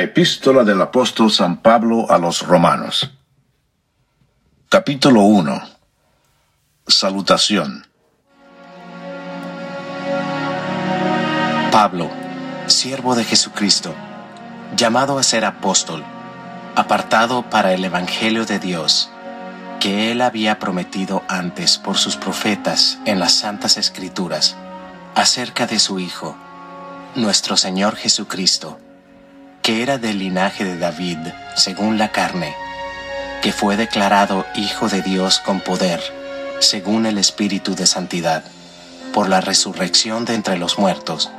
Epístola del apóstol San Pablo a los Romanos. Capítulo 1. Salutación. Pablo, siervo de Jesucristo, llamado a ser apóstol, apartado para el Evangelio de Dios, que él había prometido antes por sus profetas en las santas escrituras, acerca de su Hijo, nuestro Señor Jesucristo que era del linaje de David, según la carne, que fue declarado Hijo de Dios con poder, según el Espíritu de Santidad, por la resurrección de entre los muertos,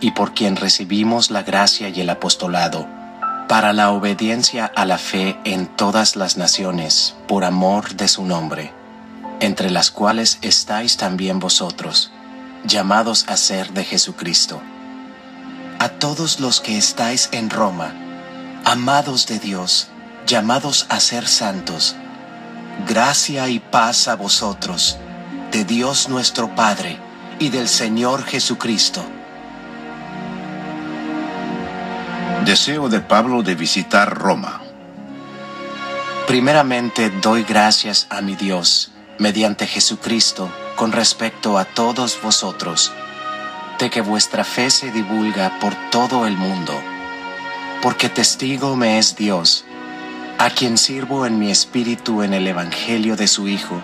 y por quien recibimos la gracia y el apostolado, para la obediencia a la fe en todas las naciones, por amor de su nombre, entre las cuales estáis también vosotros, llamados a ser de Jesucristo a todos los que estáis en Roma, amados de Dios, llamados a ser santos, gracia y paz a vosotros, de Dios nuestro Padre y del Señor Jesucristo. Deseo de Pablo de visitar Roma. Primeramente doy gracias a mi Dios, mediante Jesucristo, con respecto a todos vosotros, de que vuestra fe se divulga por todo el mundo, porque testigo me es Dios, a quien sirvo en mi espíritu en el Evangelio de su Hijo,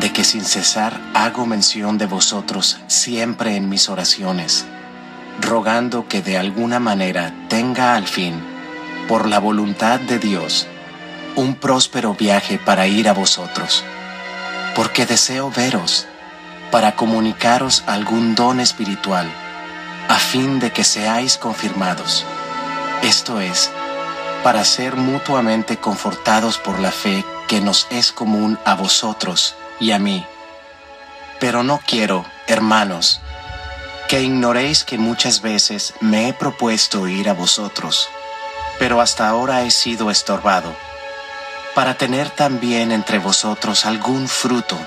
de que sin cesar hago mención de vosotros siempre en mis oraciones, rogando que de alguna manera tenga al fin, por la voluntad de Dios, un próspero viaje para ir a vosotros, porque deseo veros para comunicaros algún don espiritual, a fin de que seáis confirmados. Esto es, para ser mutuamente confortados por la fe que nos es común a vosotros y a mí. Pero no quiero, hermanos, que ignoréis que muchas veces me he propuesto ir a vosotros, pero hasta ahora he sido estorbado, para tener también entre vosotros algún fruto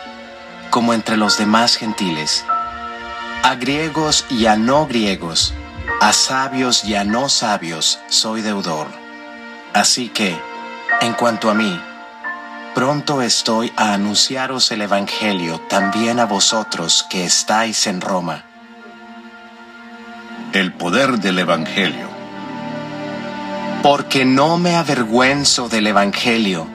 como entre los demás gentiles, a griegos y a no griegos, a sabios y a no sabios soy deudor. Así que, en cuanto a mí, pronto estoy a anunciaros el Evangelio también a vosotros que estáis en Roma. El poder del Evangelio. Porque no me avergüenzo del Evangelio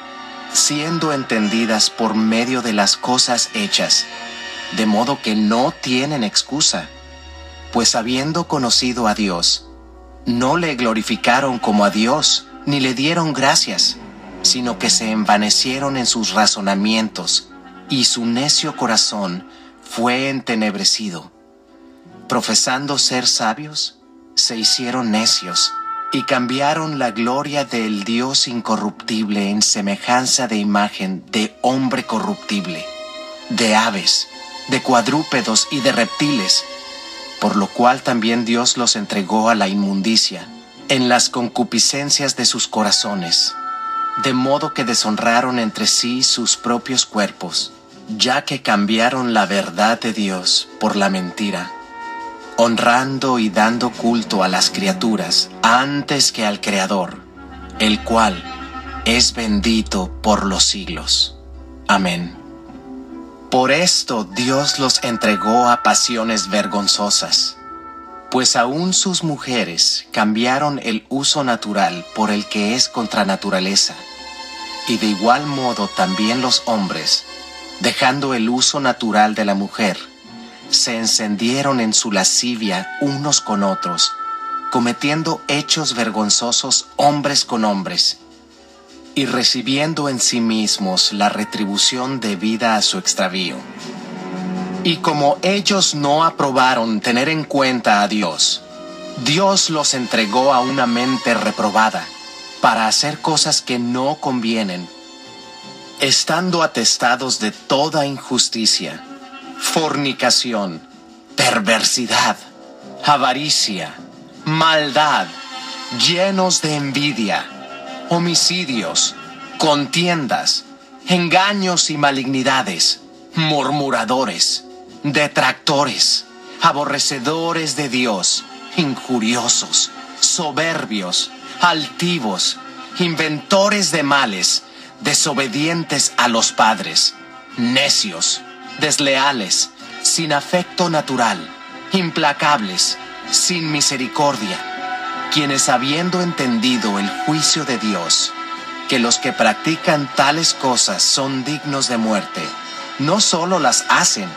siendo entendidas por medio de las cosas hechas, de modo que no tienen excusa, pues habiendo conocido a Dios, no le glorificaron como a Dios, ni le dieron gracias, sino que se envanecieron en sus razonamientos, y su necio corazón fue entenebrecido. Profesando ser sabios, se hicieron necios y cambiaron la gloria del Dios incorruptible en semejanza de imagen de hombre corruptible, de aves, de cuadrúpedos y de reptiles, por lo cual también Dios los entregó a la inmundicia, en las concupiscencias de sus corazones, de modo que deshonraron entre sí sus propios cuerpos, ya que cambiaron la verdad de Dios por la mentira honrando y dando culto a las criaturas antes que al Creador, el cual es bendito por los siglos. Amén. Por esto Dios los entregó a pasiones vergonzosas, pues aún sus mujeres cambiaron el uso natural por el que es contra naturaleza, y de igual modo también los hombres, dejando el uso natural de la mujer, se encendieron en su lascivia unos con otros, cometiendo hechos vergonzosos hombres con hombres, y recibiendo en sí mismos la retribución debida a su extravío. Y como ellos no aprobaron tener en cuenta a Dios, Dios los entregó a una mente reprobada para hacer cosas que no convienen, estando atestados de toda injusticia, fornicación, perversidad, avaricia, maldad, llenos de envidia, homicidios, contiendas, engaños y malignidades, murmuradores, detractores, aborrecedores de Dios, injuriosos, soberbios, altivos, inventores de males, desobedientes a los padres, necios, desleales, sin afecto natural, implacables, sin misericordia, quienes habiendo entendido el juicio de Dios, que los que practican tales cosas son dignos de muerte, no solo las hacen,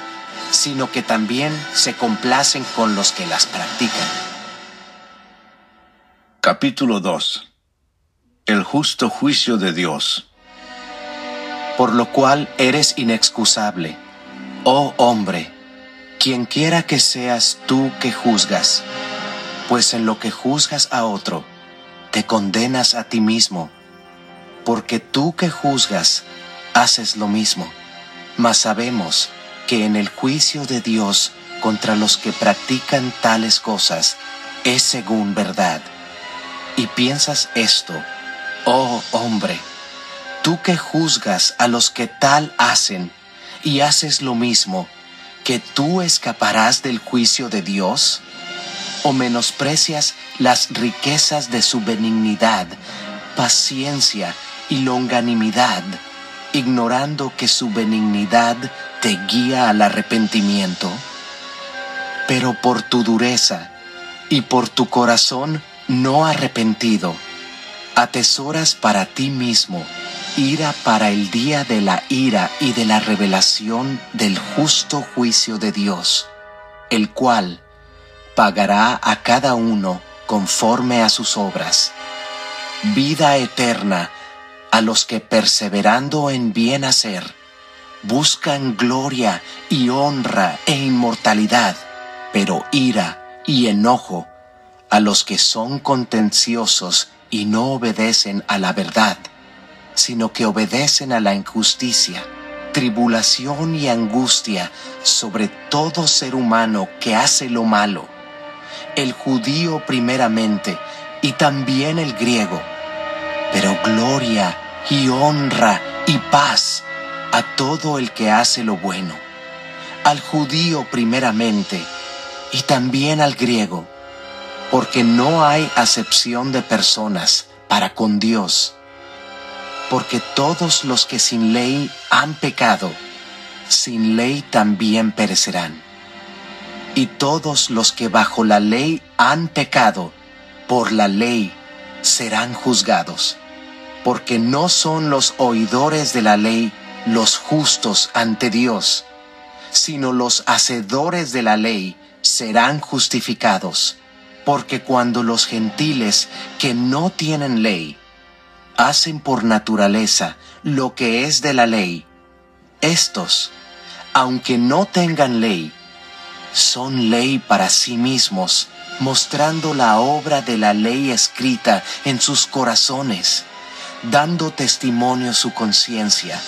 sino que también se complacen con los que las practican. Capítulo 2 El justo juicio de Dios. Por lo cual eres inexcusable, oh hombre, quien quiera que seas tú que juzgas, pues en lo que juzgas a otro, te condenas a ti mismo, porque tú que juzgas, haces lo mismo. Mas sabemos que en el juicio de Dios contra los que practican tales cosas es según verdad. Y piensas esto, oh hombre, tú que juzgas a los que tal hacen y haces lo mismo, que tú escaparás del juicio de Dios? ¿O menosprecias las riquezas de su benignidad, paciencia y longanimidad? ignorando que su benignidad te guía al arrepentimiento? Pero por tu dureza y por tu corazón no arrepentido, atesoras para ti mismo ira para el día de la ira y de la revelación del justo juicio de Dios, el cual pagará a cada uno conforme a sus obras. Vida eterna a los que perseverando en bien hacer, buscan gloria y honra e inmortalidad, pero ira y enojo a los que son contenciosos y no obedecen a la verdad, sino que obedecen a la injusticia, tribulación y angustia sobre todo ser humano que hace lo malo, el judío primeramente y también el griego, pero gloria y honra y paz a todo el que hace lo bueno, al judío primeramente y también al griego, porque no hay acepción de personas para con Dios, porque todos los que sin ley han pecado, sin ley también perecerán. Y todos los que bajo la ley han pecado, por la ley serán juzgados porque no son los oidores de la ley los justos ante Dios, sino los hacedores de la ley serán justificados, porque cuando los gentiles que no tienen ley hacen por naturaleza lo que es de la ley, estos, aunque no tengan ley, son ley para sí mismos, mostrando la obra de la ley escrita en sus corazones dando testimonio su conciencia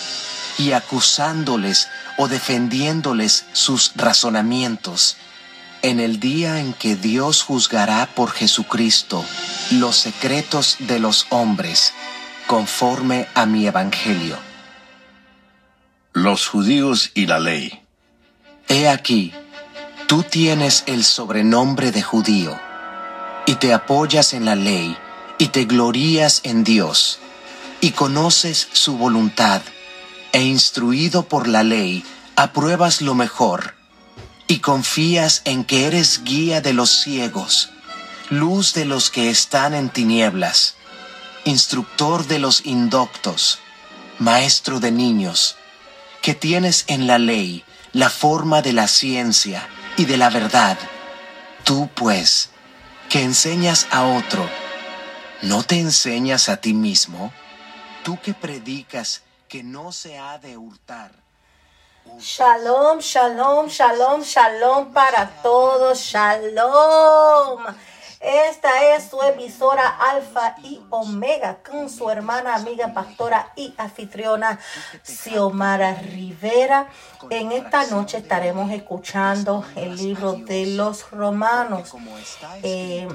y acusándoles o defendiéndoles sus razonamientos, en el día en que Dios juzgará por Jesucristo los secretos de los hombres, conforme a mi evangelio. Los judíos y la ley. He aquí, tú tienes el sobrenombre de judío, y te apoyas en la ley, y te glorías en Dios y conoces su voluntad, e instruido por la ley, apruebas lo mejor, y confías en que eres guía de los ciegos, luz de los que están en tinieblas, instructor de los indoctos, maestro de niños, que tienes en la ley la forma de la ciencia y de la verdad, tú pues, que enseñas a otro, ¿no te enseñas a ti mismo? Tú que predicas que no se ha de hurtar. Shalom, shalom, shalom, shalom para todos, shalom. Esta es su emisora Alfa y Omega con su hermana, amiga, pastora y anfitriona Xiomara Rivera. En esta noche estaremos escuchando el libro de los romanos. Eh,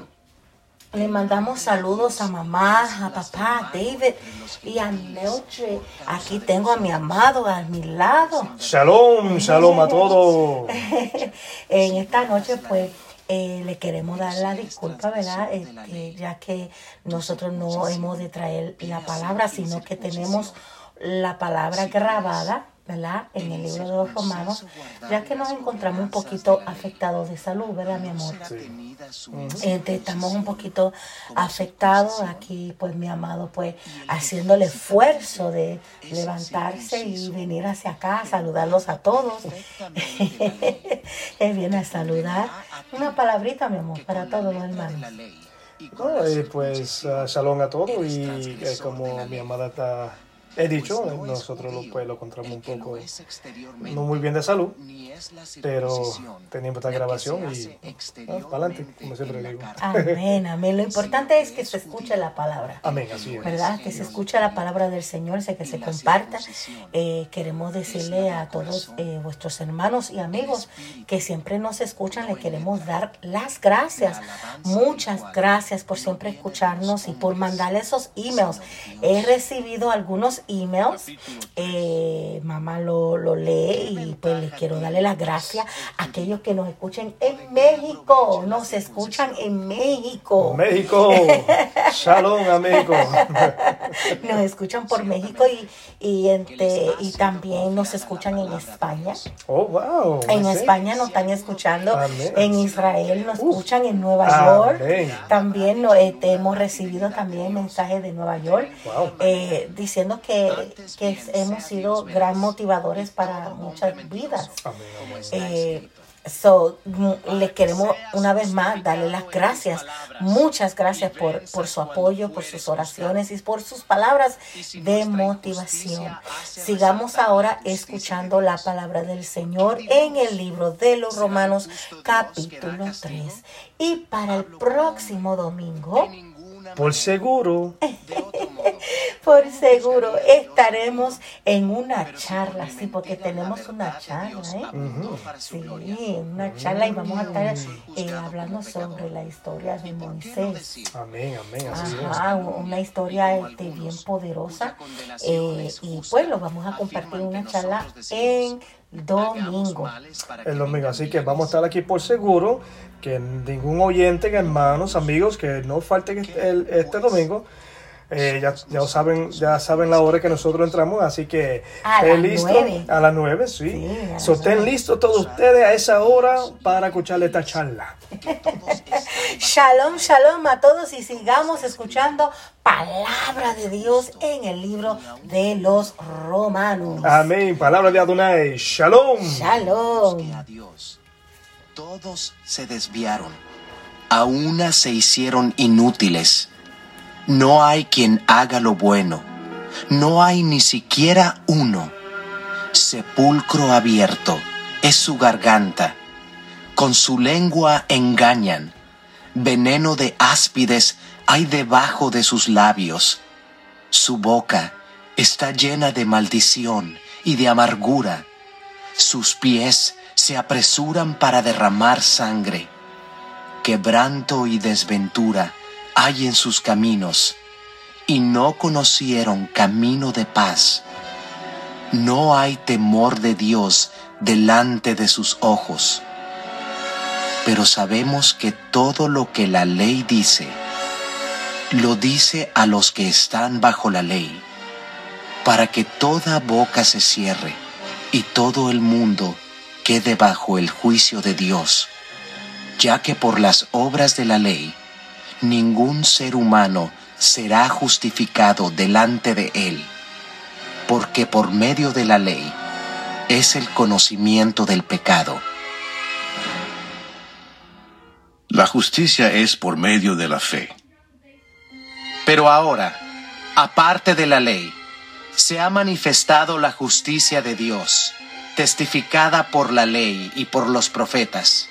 le mandamos saludos a mamá, a papá, a David y a Neoche. Aquí tengo a mi amado a mi lado. Shalom, shalom a todos. en esta noche, pues, eh, le queremos dar la disculpa, ¿verdad? Este, ya que nosotros no hemos de traer la palabra, sino que tenemos la palabra grabada ¿verdad? En el libro de los romanos, ya que nos encontramos un poquito afectados de salud, ¿verdad, mi amor? Este, estamos un poquito afectados aquí, pues mi amado, pues haciendo el esfuerzo de levantarse y venir hacia acá, saludarlos a todos. Él viene a saludar. Una palabrita, mi amor, para todos los hermanos. pues uh, shalom a todos y eh, como mi amada está he dicho, nosotros lo, pues, lo encontramos un poco no muy bien de salud, pero tenemos esta grabación y para adelante, como siempre digo. Amén, amén. Lo importante es que se escuche la palabra. Amén, así es. ¿Verdad? Que se escuche la palabra del Señor, que se comparta. Eh, queremos decirle a todos eh, vuestros hermanos y amigos que siempre nos escuchan, le queremos dar las gracias. Muchas gracias por siempre escucharnos y por mandarle esos emails. He recibido algunos emails. Eh, mamá lo, lo, lee y pues les quiero darle las gracias a aquellos que nos escuchen en México. Nos escuchan en México. México. Shalom a México. nos escuchan por México y, y, y también nos escuchan en España. Oh, wow. En España nos están escuchando. En Israel nos escuchan en Nueva York. También este, hemos recibido también mensajes de Nueva York eh, diciendo que que, hemos sido gran motivadores para muchas vidas. Eh, so, mm, le queremos una vez más darle las gracias. Muchas gracias por, por su apoyo, por sus oraciones y por sus palabras de motivación. Sigamos ahora escuchando la palabra del Señor en el libro de los Romanos capítulo 3. Y para el próximo domingo por seguro. Por seguro estaremos en una charla, sí, porque tenemos una charla, ¿eh? Sí, una charla y vamos a estar eh, hablando sobre la historia de Moisés. Amén, amén. Así Ajá, una historia este, bien poderosa. Eh, y pues lo vamos a compartir en una charla en domingo. El domingo, así que vamos a estar aquí por seguro que ningún oyente, hermanos, amigos, que no falte el, este domingo. Eh, ya, ya, saben, ya saben la hora que nosotros entramos, así que a las listo, a las nueve, sí. sí estén listos todos ustedes a esa hora para escucharle esta charla. shalom, shalom a todos y sigamos escuchando palabra de Dios en el libro de los Romanos. Amén, palabra de Adonai. Shalom. Shalom todos se desviaron, a una se hicieron inútiles. No hay quien haga lo bueno, no hay ni siquiera uno. Sepulcro abierto es su garganta, con su lengua engañan, veneno de áspides hay debajo de sus labios. Su boca está llena de maldición y de amargura, sus pies se apresuran para derramar sangre. Quebranto y desventura hay en sus caminos, y no conocieron camino de paz. No hay temor de Dios delante de sus ojos. Pero sabemos que todo lo que la ley dice, lo dice a los que están bajo la ley, para que toda boca se cierre y todo el mundo quede bajo el juicio de Dios, ya que por las obras de la ley ningún ser humano será justificado delante de él, porque por medio de la ley es el conocimiento del pecado. La justicia es por medio de la fe. Pero ahora, aparte de la ley, se ha manifestado la justicia de Dios, testificada por la ley y por los profetas.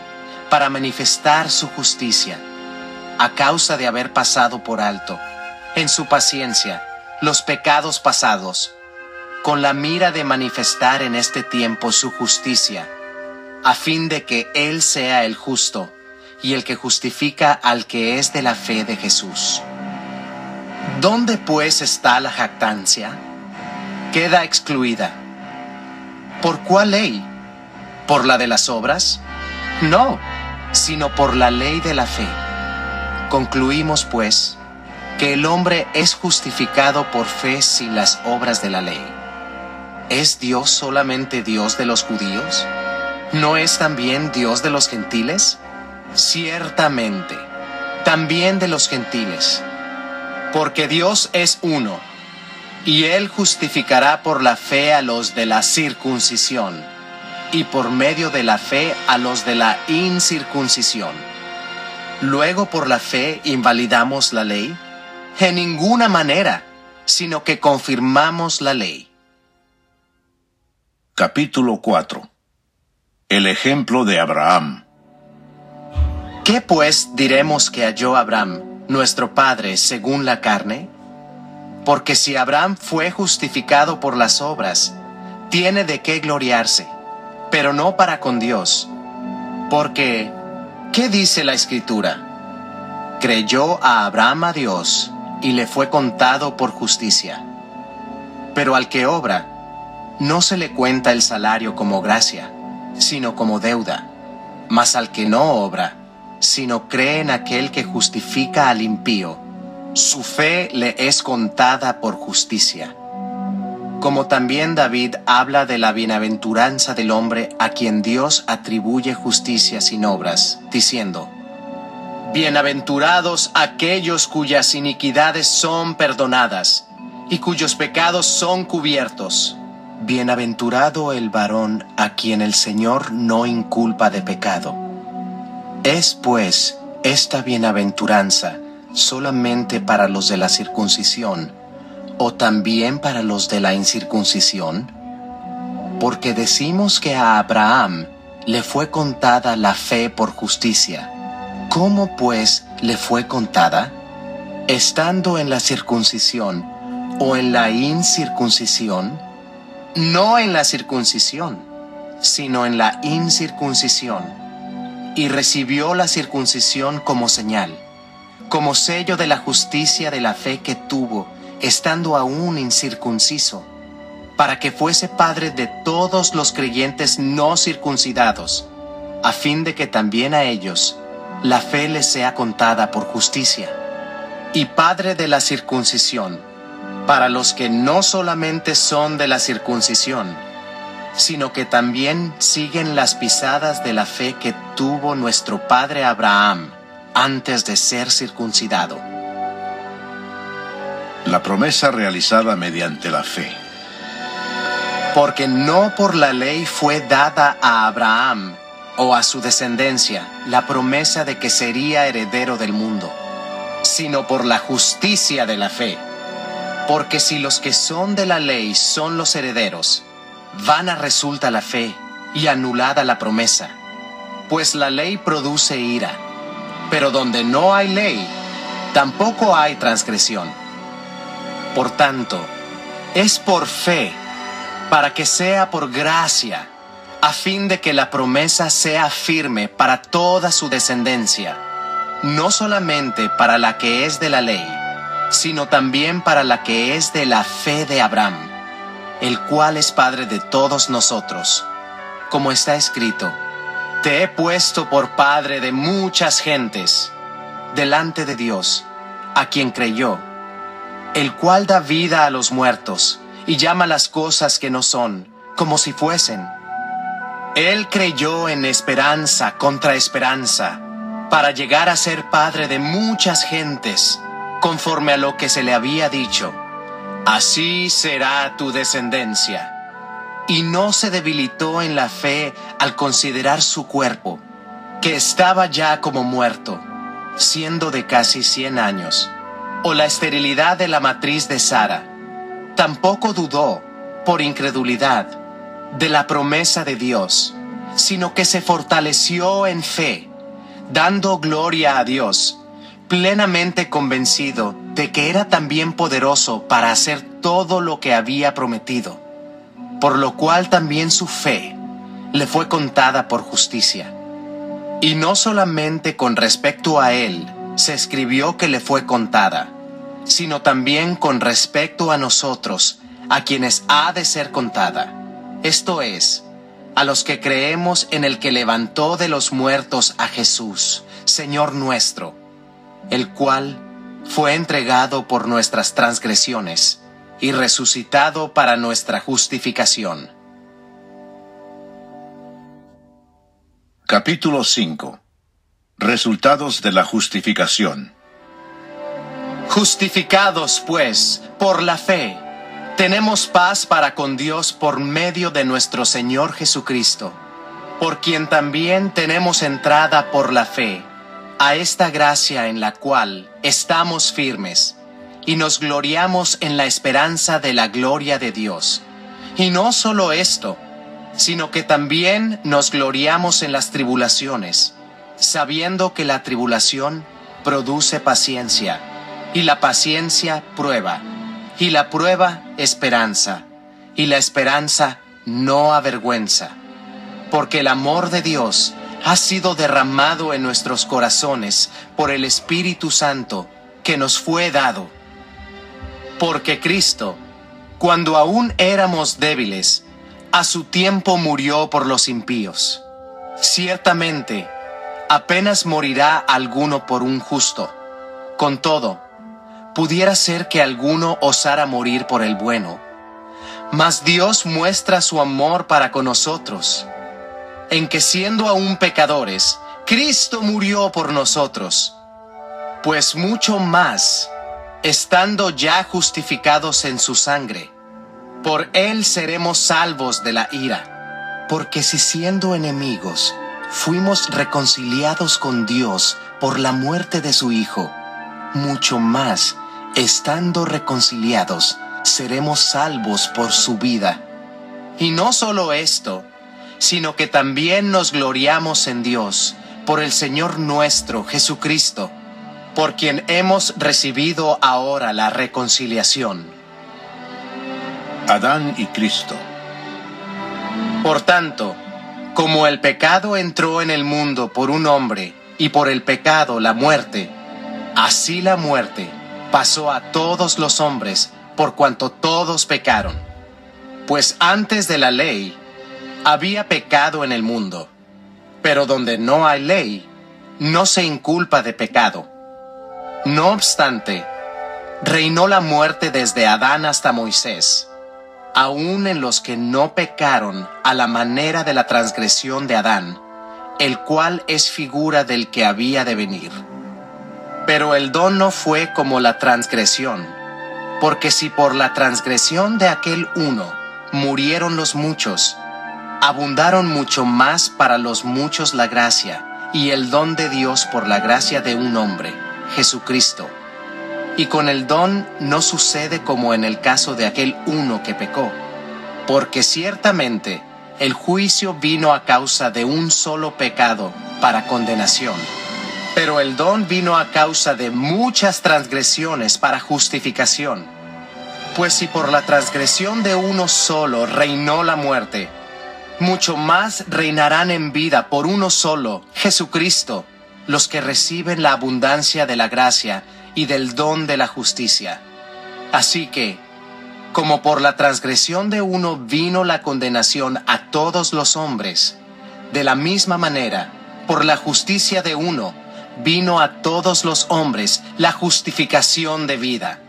para manifestar su justicia, a causa de haber pasado por alto, en su paciencia, los pecados pasados, con la mira de manifestar en este tiempo su justicia, a fin de que Él sea el justo y el que justifica al que es de la fe de Jesús. ¿Dónde pues está la jactancia? Queda excluida. ¿Por cuál ley? ¿Por la de las obras? No, sino por la ley de la fe. Concluimos pues que el hombre es justificado por fe sin las obras de la ley. ¿Es Dios solamente Dios de los judíos? ¿No es también Dios de los gentiles? Ciertamente, también de los gentiles porque Dios es uno, y Él justificará por la fe a los de la circuncisión, y por medio de la fe a los de la incircuncisión. Luego por la fe invalidamos la ley? En ninguna manera, sino que confirmamos la ley. Capítulo 4 El ejemplo de Abraham. ¿Qué pues diremos que halló Abraham? nuestro Padre según la carne? Porque si Abraham fue justificado por las obras, tiene de qué gloriarse, pero no para con Dios. Porque, ¿qué dice la Escritura? Creyó a Abraham a Dios y le fue contado por justicia. Pero al que obra, no se le cuenta el salario como gracia, sino como deuda. Mas al que no obra, sino cree en aquel que justifica al impío. Su fe le es contada por justicia. Como también David habla de la bienaventuranza del hombre a quien Dios atribuye justicia sin obras, diciendo, Bienaventurados aquellos cuyas iniquidades son perdonadas y cuyos pecados son cubiertos. Bienaventurado el varón a quien el Señor no inculpa de pecado ¿Es pues esta bienaventuranza solamente para los de la circuncisión o también para los de la incircuncisión? Porque decimos que a Abraham le fue contada la fe por justicia. ¿Cómo pues le fue contada? Estando en la circuncisión o en la incircuncisión, no en la circuncisión, sino en la incircuncisión y recibió la circuncisión como señal, como sello de la justicia de la fe que tuvo, estando aún incircunciso, para que fuese padre de todos los creyentes no circuncidados, a fin de que también a ellos la fe les sea contada por justicia, y padre de la circuncisión, para los que no solamente son de la circuncisión, sino que también siguen las pisadas de la fe que tuvo nuestro padre Abraham antes de ser circuncidado. La promesa realizada mediante la fe. Porque no por la ley fue dada a Abraham o a su descendencia la promesa de que sería heredero del mundo, sino por la justicia de la fe. Porque si los que son de la ley son los herederos, vana resulta la fe y anulada la promesa, pues la ley produce ira, pero donde no hay ley, tampoco hay transgresión. Por tanto, es por fe, para que sea por gracia, a fin de que la promesa sea firme para toda su descendencia, no solamente para la que es de la ley, sino también para la que es de la fe de Abraham el cual es Padre de todos nosotros. Como está escrito, Te he puesto por Padre de muchas gentes, delante de Dios, a quien creyó, el cual da vida a los muertos y llama las cosas que no son, como si fuesen. Él creyó en esperanza contra esperanza, para llegar a ser Padre de muchas gentes, conforme a lo que se le había dicho Así será tu descendencia. Y no se debilitó en la fe al considerar su cuerpo, que estaba ya como muerto, siendo de casi cien años, o la esterilidad de la matriz de Sara. Tampoco dudó, por incredulidad, de la promesa de Dios, sino que se fortaleció en fe, dando gloria a Dios plenamente convencido de que era también poderoso para hacer todo lo que había prometido, por lo cual también su fe le fue contada por justicia. Y no solamente con respecto a él se escribió que le fue contada, sino también con respecto a nosotros, a quienes ha de ser contada. Esto es, a los que creemos en el que levantó de los muertos a Jesús, Señor nuestro, el cual fue entregado por nuestras transgresiones y resucitado para nuestra justificación. Capítulo 5 Resultados de la justificación Justificados, pues, por la fe, tenemos paz para con Dios por medio de nuestro Señor Jesucristo, por quien también tenemos entrada por la fe a esta gracia en la cual estamos firmes y nos gloriamos en la esperanza de la gloria de Dios. Y no solo esto, sino que también nos gloriamos en las tribulaciones, sabiendo que la tribulación produce paciencia, y la paciencia prueba, y la prueba esperanza, y la esperanza no avergüenza, porque el amor de Dios ha sido derramado en nuestros corazones por el Espíritu Santo que nos fue dado. Porque Cristo, cuando aún éramos débiles, a su tiempo murió por los impíos. Ciertamente, apenas morirá alguno por un justo. Con todo, pudiera ser que alguno osara morir por el bueno. Mas Dios muestra su amor para con nosotros en que siendo aún pecadores, Cristo murió por nosotros, pues mucho más, estando ya justificados en su sangre, por él seremos salvos de la ira, porque si siendo enemigos, fuimos reconciliados con Dios por la muerte de su Hijo, mucho más, estando reconciliados, seremos salvos por su vida. Y no solo esto, sino que también nos gloriamos en Dios, por el Señor nuestro Jesucristo, por quien hemos recibido ahora la reconciliación. Adán y Cristo. Por tanto, como el pecado entró en el mundo por un hombre, y por el pecado la muerte, así la muerte pasó a todos los hombres, por cuanto todos pecaron. Pues antes de la ley, había pecado en el mundo, pero donde no hay ley, no se inculpa de pecado. No obstante, reinó la muerte desde Adán hasta Moisés, aun en los que no pecaron a la manera de la transgresión de Adán, el cual es figura del que había de venir. Pero el don no fue como la transgresión, porque si por la transgresión de aquel uno murieron los muchos, abundaron mucho más para los muchos la gracia y el don de Dios por la gracia de un hombre, Jesucristo. Y con el don no sucede como en el caso de aquel uno que pecó, porque ciertamente el juicio vino a causa de un solo pecado para condenación, pero el don vino a causa de muchas transgresiones para justificación. Pues si por la transgresión de uno solo reinó la muerte, mucho más reinarán en vida por uno solo, Jesucristo, los que reciben la abundancia de la gracia y del don de la justicia. Así que, como por la transgresión de uno vino la condenación a todos los hombres, de la misma manera, por la justicia de uno, vino a todos los hombres la justificación de vida.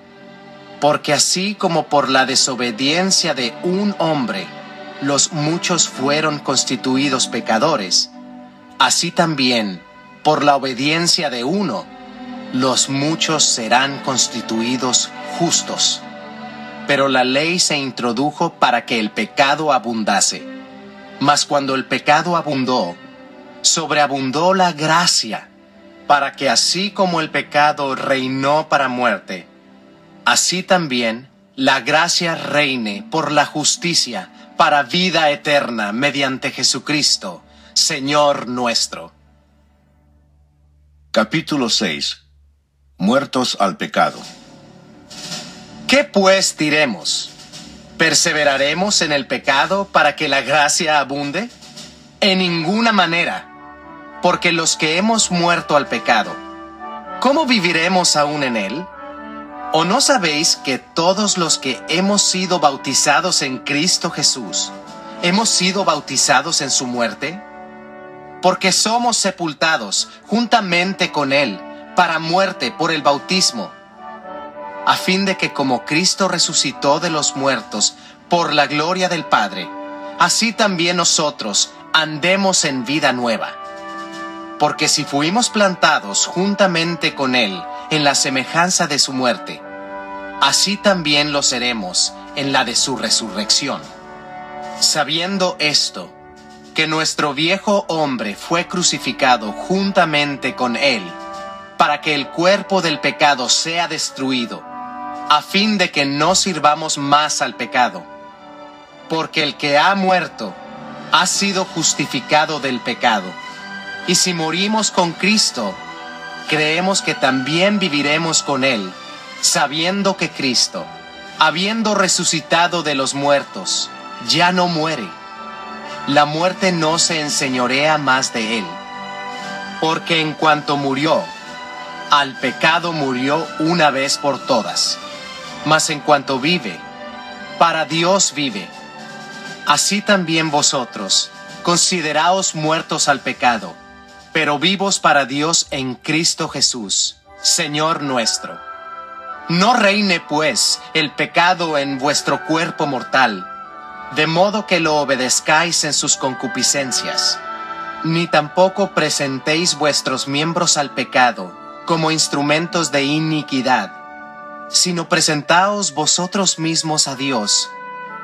Porque así como por la desobediencia de un hombre, los muchos fueron constituidos pecadores, así también, por la obediencia de uno, los muchos serán constituidos justos. Pero la ley se introdujo para que el pecado abundase. Mas cuando el pecado abundó, sobreabundó la gracia, para que así como el pecado reinó para muerte, así también la gracia reine por la justicia para vida eterna mediante Jesucristo, Señor nuestro. Capítulo 6 Muertos al pecado. ¿Qué pues diremos? ¿Perseveraremos en el pecado para que la gracia abunde? En ninguna manera, porque los que hemos muerto al pecado, ¿cómo viviremos aún en él? ¿O no sabéis que todos los que hemos sido bautizados en Cristo Jesús, hemos sido bautizados en su muerte? Porque somos sepultados juntamente con él para muerte por el bautismo a fin de que como Cristo resucitó de los muertos por la gloria del Padre, así también nosotros andemos en vida nueva. Porque si fuimos plantados juntamente con Él en la semejanza de su muerte, así también lo seremos en la de su resurrección. Sabiendo esto, que nuestro viejo hombre fue crucificado juntamente con Él, para que el cuerpo del pecado sea destruido, a fin de que no sirvamos más al pecado. Porque el que ha muerto ha sido justificado del pecado. Y si morimos con Cristo, creemos que también viviremos con Él, sabiendo que Cristo, habiendo resucitado de los muertos, ya no muere. La muerte no se enseñorea más de Él. Porque en cuanto murió, al pecado murió una vez por todas mas en cuanto vive, para Dios vive. Así también vosotros, consideraos muertos al pecado, pero vivos para Dios en Cristo Jesús, Señor nuestro. No reine pues el pecado en vuestro cuerpo mortal, de modo que lo obedezcáis en sus concupiscencias, ni tampoco presentéis vuestros miembros al pecado como instrumentos de iniquidad sino presentaos vosotros mismos a Dios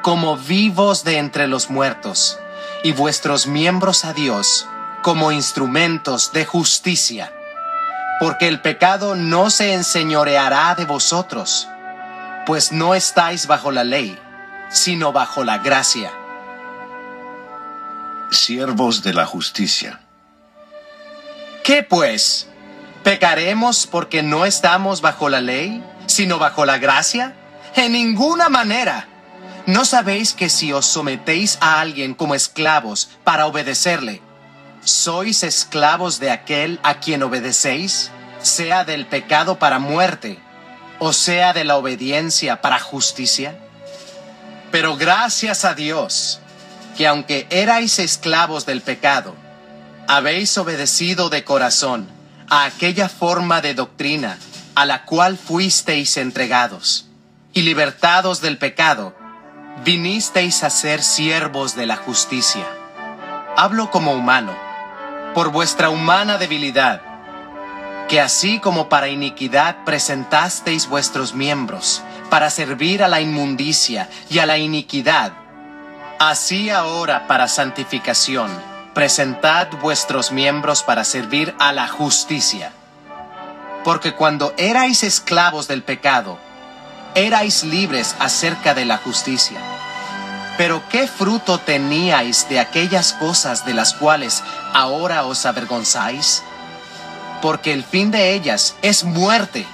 como vivos de entre los muertos, y vuestros miembros a Dios como instrumentos de justicia. Porque el pecado no se enseñoreará de vosotros, pues no estáis bajo la ley, sino bajo la gracia. Siervos de la justicia. ¿Qué pues? ¿Pecaremos porque no estamos bajo la ley? sino bajo la gracia? En ninguna manera. ¿No sabéis que si os sometéis a alguien como esclavos para obedecerle, sois esclavos de aquel a quien obedecéis, sea del pecado para muerte, o sea de la obediencia para justicia? Pero gracias a Dios, que aunque erais esclavos del pecado, habéis obedecido de corazón a aquella forma de doctrina a la cual fuisteis entregados, y libertados del pecado, vinisteis a ser siervos de la justicia. Hablo como humano, por vuestra humana debilidad, que así como para iniquidad presentasteis vuestros miembros, para servir a la inmundicia y a la iniquidad, así ahora para santificación, presentad vuestros miembros para servir a la justicia porque cuando erais esclavos del pecado, erais libres acerca de la justicia. Pero ¿qué fruto teníais de aquellas cosas de las cuales ahora os avergonzáis? Porque el fin de ellas es muerte.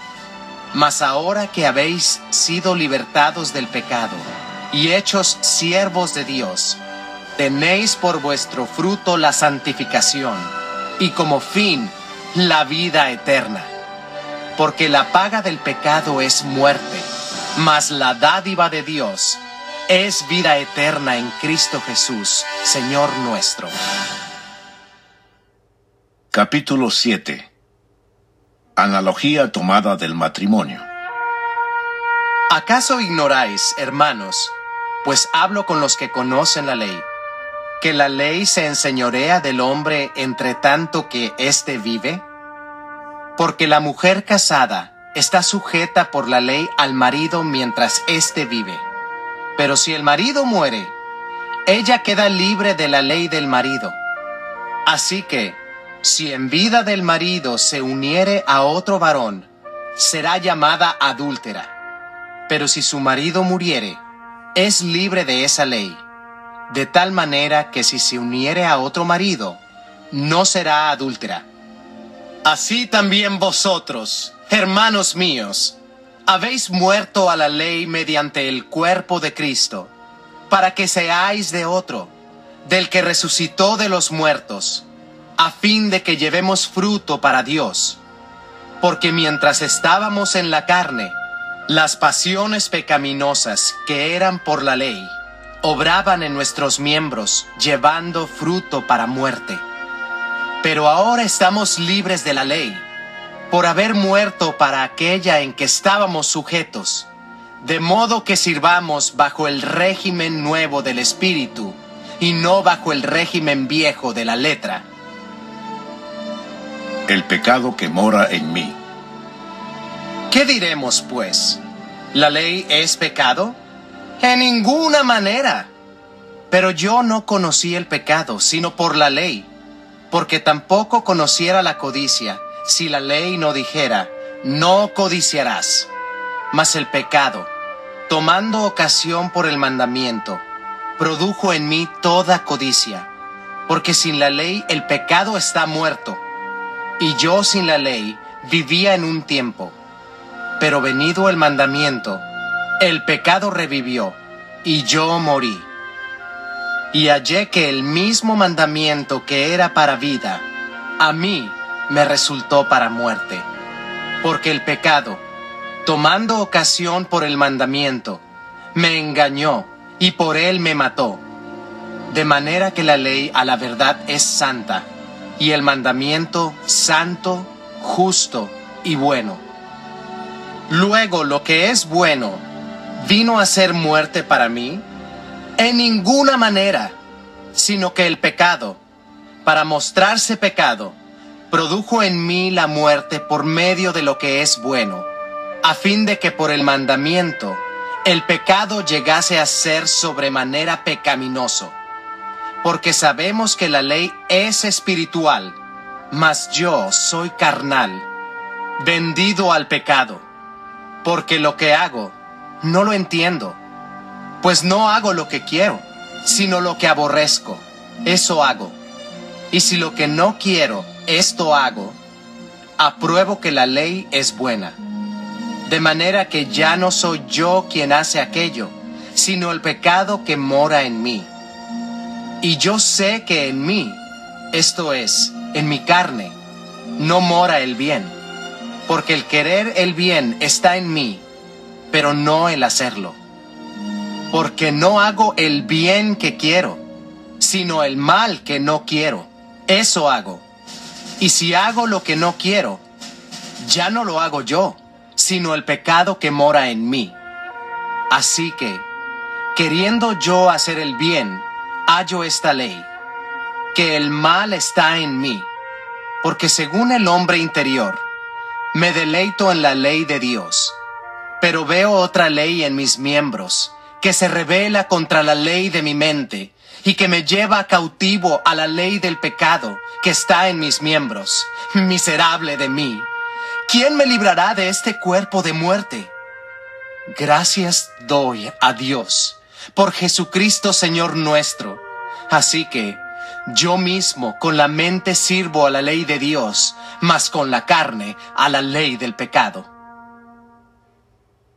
Mas ahora que habéis sido libertados del pecado y hechos siervos de Dios, tenéis por vuestro fruto la santificación y como fin la vida eterna porque la paga del pecado es muerte, mas la dádiva de Dios es vida eterna en Cristo Jesús, Señor nuestro. Capítulo 7 Analogía tomada del matrimonio. ¿Acaso ignoráis, hermanos, pues hablo con los que conocen la ley, que la ley se enseñorea del hombre entre tanto que éste vive? Porque la mujer casada está sujeta por la ley al marido mientras éste vive. Pero si el marido muere, ella queda libre de la ley del marido. Así que, si en vida del marido se uniere a otro varón, será llamada adúltera. Pero si su marido muriere, es libre de esa ley, de tal manera que si se uniere a otro marido, no será adúltera. Así también vosotros, hermanos míos, habéis muerto a la ley mediante el cuerpo de Cristo, para que seáis de otro, del que resucitó de los muertos, a fin de que llevemos fruto para Dios. Porque mientras estábamos en la carne, las pasiones pecaminosas que eran por la ley, obraban en nuestros miembros, llevando fruto para muerte. Pero ahora estamos libres de la ley por haber muerto para aquella en que estábamos sujetos, de modo que sirvamos bajo el régimen nuevo del Espíritu y no bajo el régimen viejo de la letra. El pecado que mora en mí. ¿Qué diremos, pues? ¿La ley es pecado? En ninguna manera. Pero yo no conocí el pecado, sino por la ley, porque tampoco conociera la codicia si la ley no dijera, no codiciarás. Mas el pecado, tomando ocasión por el mandamiento, produjo en mí toda codicia, porque sin la ley el pecado está muerto, y yo sin la ley vivía en un tiempo. Pero venido el mandamiento, el pecado revivió, y yo morí. Y hallé que el mismo mandamiento que era para vida, a mí me resultó para muerte, porque el pecado, tomando ocasión por el mandamiento, me engañó y por él me mató. De manera que la ley a la verdad es santa, y el mandamiento santo, justo y bueno. Luego lo que es bueno, ¿vino a ser muerte para mí? En ninguna manera, sino que el pecado, para mostrarse pecado, produjo en mí la muerte por medio de lo que es bueno, a fin de que por el mandamiento el pecado llegase a ser sobremanera pecaminoso. Porque sabemos que la ley es espiritual, mas yo soy carnal, vendido al pecado, porque lo que hago no lo entiendo, pues no hago lo que quiero, sino lo que aborrezco, eso hago. Y si lo que no quiero, esto hago, apruebo que la ley es buena, de manera que ya no soy yo quien hace aquello, sino el pecado que mora en mí. Y yo sé que en mí, esto es, en mi carne, no mora el bien, porque el querer el bien está en mí, pero no el hacerlo. Porque no hago el bien que quiero, sino el mal que no quiero. Eso hago. Y si hago lo que no quiero, ya no lo hago yo, sino el pecado que mora en mí. Así que, queriendo yo hacer el bien, hallo esta ley, que el mal está en mí, porque según el hombre interior, me deleito en la ley de Dios, pero veo otra ley en mis miembros, que se revela contra la ley de mi mente, y que me lleva cautivo a la ley del pecado que está en mis miembros. Miserable de mí. ¿Quién me librará de este cuerpo de muerte? Gracias doy a Dios por Jesucristo Señor nuestro. Así que yo mismo con la mente sirvo a la ley de Dios, mas con la carne a la ley del pecado.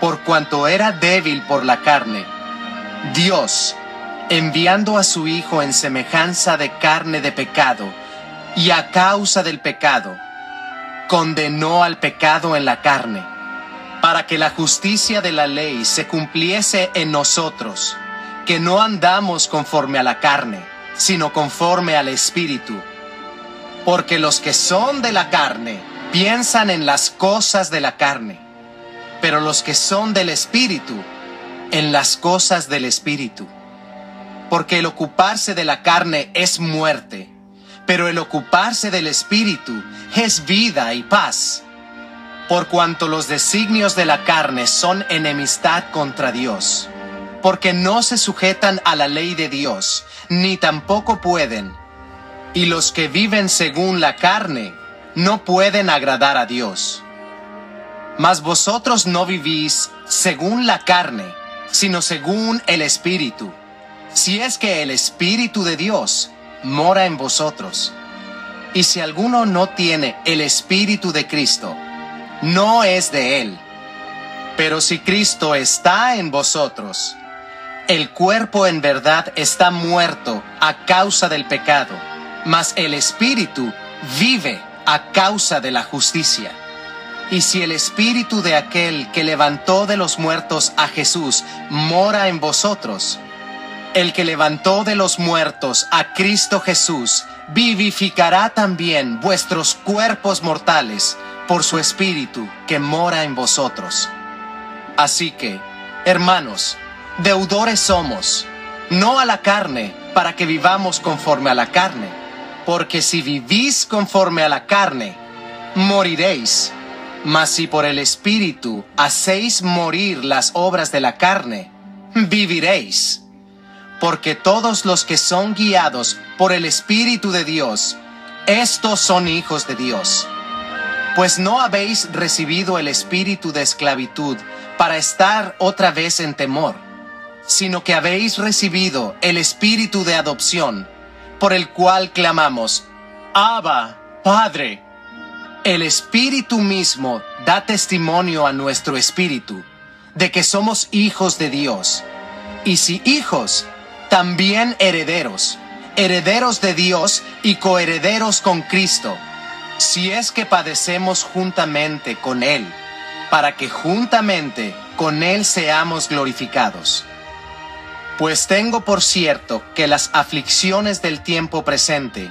por cuanto era débil por la carne, Dios, enviando a su Hijo en semejanza de carne de pecado, y a causa del pecado, condenó al pecado en la carne, para que la justicia de la ley se cumpliese en nosotros, que no andamos conforme a la carne, sino conforme al Espíritu. Porque los que son de la carne piensan en las cosas de la carne, pero los que son del Espíritu, en las cosas del Espíritu. Porque el ocuparse de la carne es muerte, pero el ocuparse del Espíritu es vida y paz. Por cuanto los designios de la carne son enemistad contra Dios, porque no se sujetan a la ley de Dios, ni tampoco pueden. Y los que viven según la carne no pueden agradar a Dios. Mas vosotros no vivís según la carne, sino según el Espíritu. Si es que el Espíritu de Dios mora en vosotros. Y si alguno no tiene el Espíritu de Cristo, no es de él. Pero si Cristo está en vosotros, el cuerpo en verdad está muerto a causa del pecado, mas el Espíritu vive a causa de la justicia. Y si el espíritu de aquel que levantó de los muertos a Jesús mora en vosotros, el que levantó de los muertos a Cristo Jesús vivificará también vuestros cuerpos mortales por su espíritu que mora en vosotros. Así que, hermanos, deudores somos, no a la carne, para que vivamos conforme a la carne, porque si vivís conforme a la carne, moriréis. Mas si por el Espíritu hacéis morir las obras de la carne, viviréis. Porque todos los que son guiados por el Espíritu de Dios, estos son hijos de Dios. Pues no habéis recibido el espíritu de esclavitud para estar otra vez en temor, sino que habéis recibido el espíritu de adopción, por el cual clamamos, Abba, Padre. El Espíritu mismo da testimonio a nuestro espíritu de que somos hijos de Dios. Y si hijos, también herederos, herederos de Dios y coherederos con Cristo, si es que padecemos juntamente con Él, para que juntamente con Él seamos glorificados. Pues tengo por cierto que las aflicciones del tiempo presente,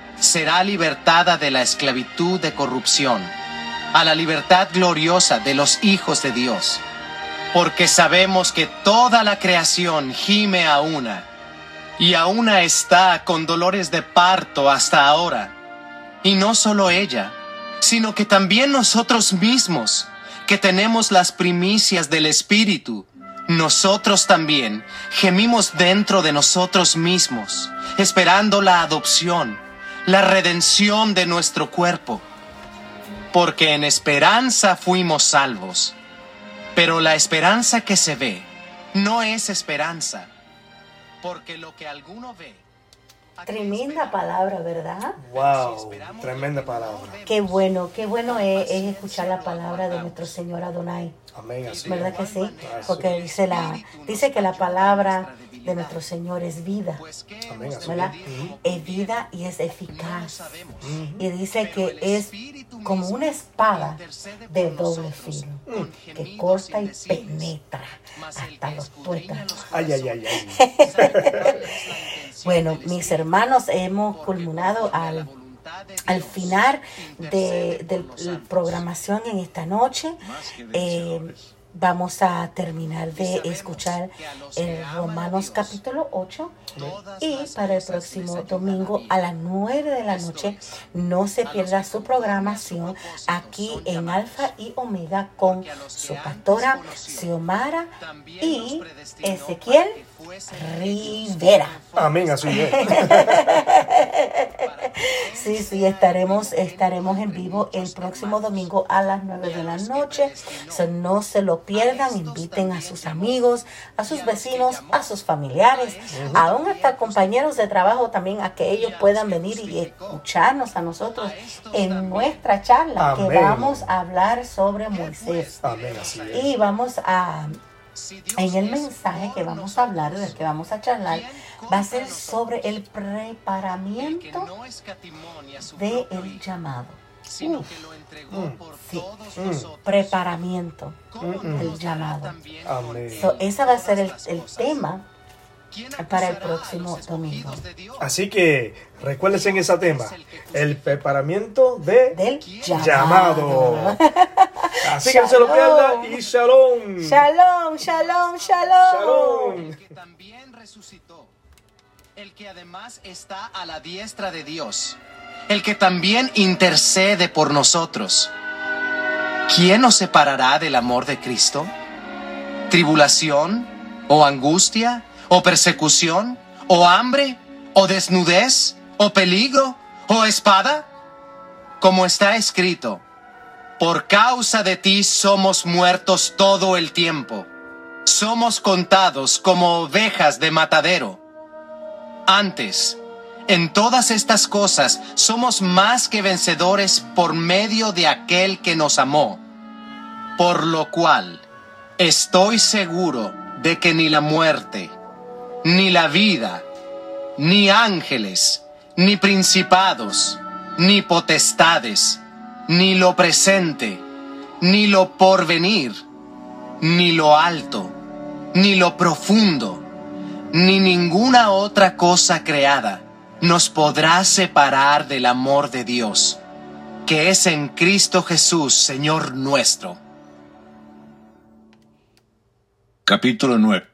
será libertada de la esclavitud de corrupción, a la libertad gloriosa de los hijos de Dios. Porque sabemos que toda la creación gime a una, y a una está con dolores de parto hasta ahora. Y no solo ella, sino que también nosotros mismos, que tenemos las primicias del Espíritu, nosotros también gemimos dentro de nosotros mismos, esperando la adopción la redención de nuestro cuerpo, porque en esperanza fuimos salvos. Pero la esperanza que se ve no es esperanza, porque lo que alguno ve... Tremenda palabra, ¿verdad? Wow, tremenda palabra. Qué bueno, qué bueno es, escuchar la palabra de nuestro Señor Adonai. Amén, así. ¿Verdad que sí? Porque dice la dice que la palabra de nuestro Señor es vida. ¿verdad? Es vida y es eficaz. Y dice que es como una espada de doble filo, que corta y penetra hasta los tuétanos. Ay, ay, ay, ay. bueno, mis hermanos, hemos culminado al al final de, de, la programación en esta noche. Eh, vamos a terminar de escuchar el Romanos capítulo 8 y para el próximo domingo a las 9 de la noche no se pierda su programación aquí en Alfa y Omega con su pastora Xiomara y Ezequiel Rivera. Amén, así es. sí, sí, estaremos, estaremos en vivo el próximo domingo a las 9 de la noche. no se lo pierdan, inviten a sus amigos, a sus vecinos, a sus familiares, aún hasta compañeros de trabajo también, a que ellos puedan venir y escucharnos a nosotros en nuestra charla que vamos a hablar sobre Moisés. Amén, Y vamos a en el mensaje que vamos a hablar, del que vamos a charlar, va a ser sobre el preparamiento del llamado. Uf, mm, preparamiento. Del llamado. ese va a ser el, el tema para el próximo domingo. Así que recuérdense en ese tema, el preparamiento de del llamado. Así que no se lo pierda y shalom. Shalom, shalom, shalom. El que también resucitó, el que además está a la diestra de Dios, el que también intercede por nosotros. ¿Quién nos separará del amor de Cristo? ¿Tribulación o angustia? o persecución, o hambre, o desnudez, o peligro, o espada? Como está escrito, por causa de ti somos muertos todo el tiempo, somos contados como ovejas de matadero. Antes, en todas estas cosas somos más que vencedores por medio de aquel que nos amó, por lo cual estoy seguro de que ni la muerte, ni la vida, ni ángeles, ni principados, ni potestades, ni lo presente, ni lo porvenir, ni lo alto, ni lo profundo, ni ninguna otra cosa creada nos podrá separar del amor de Dios, que es en Cristo Jesús, Señor nuestro. Capítulo 9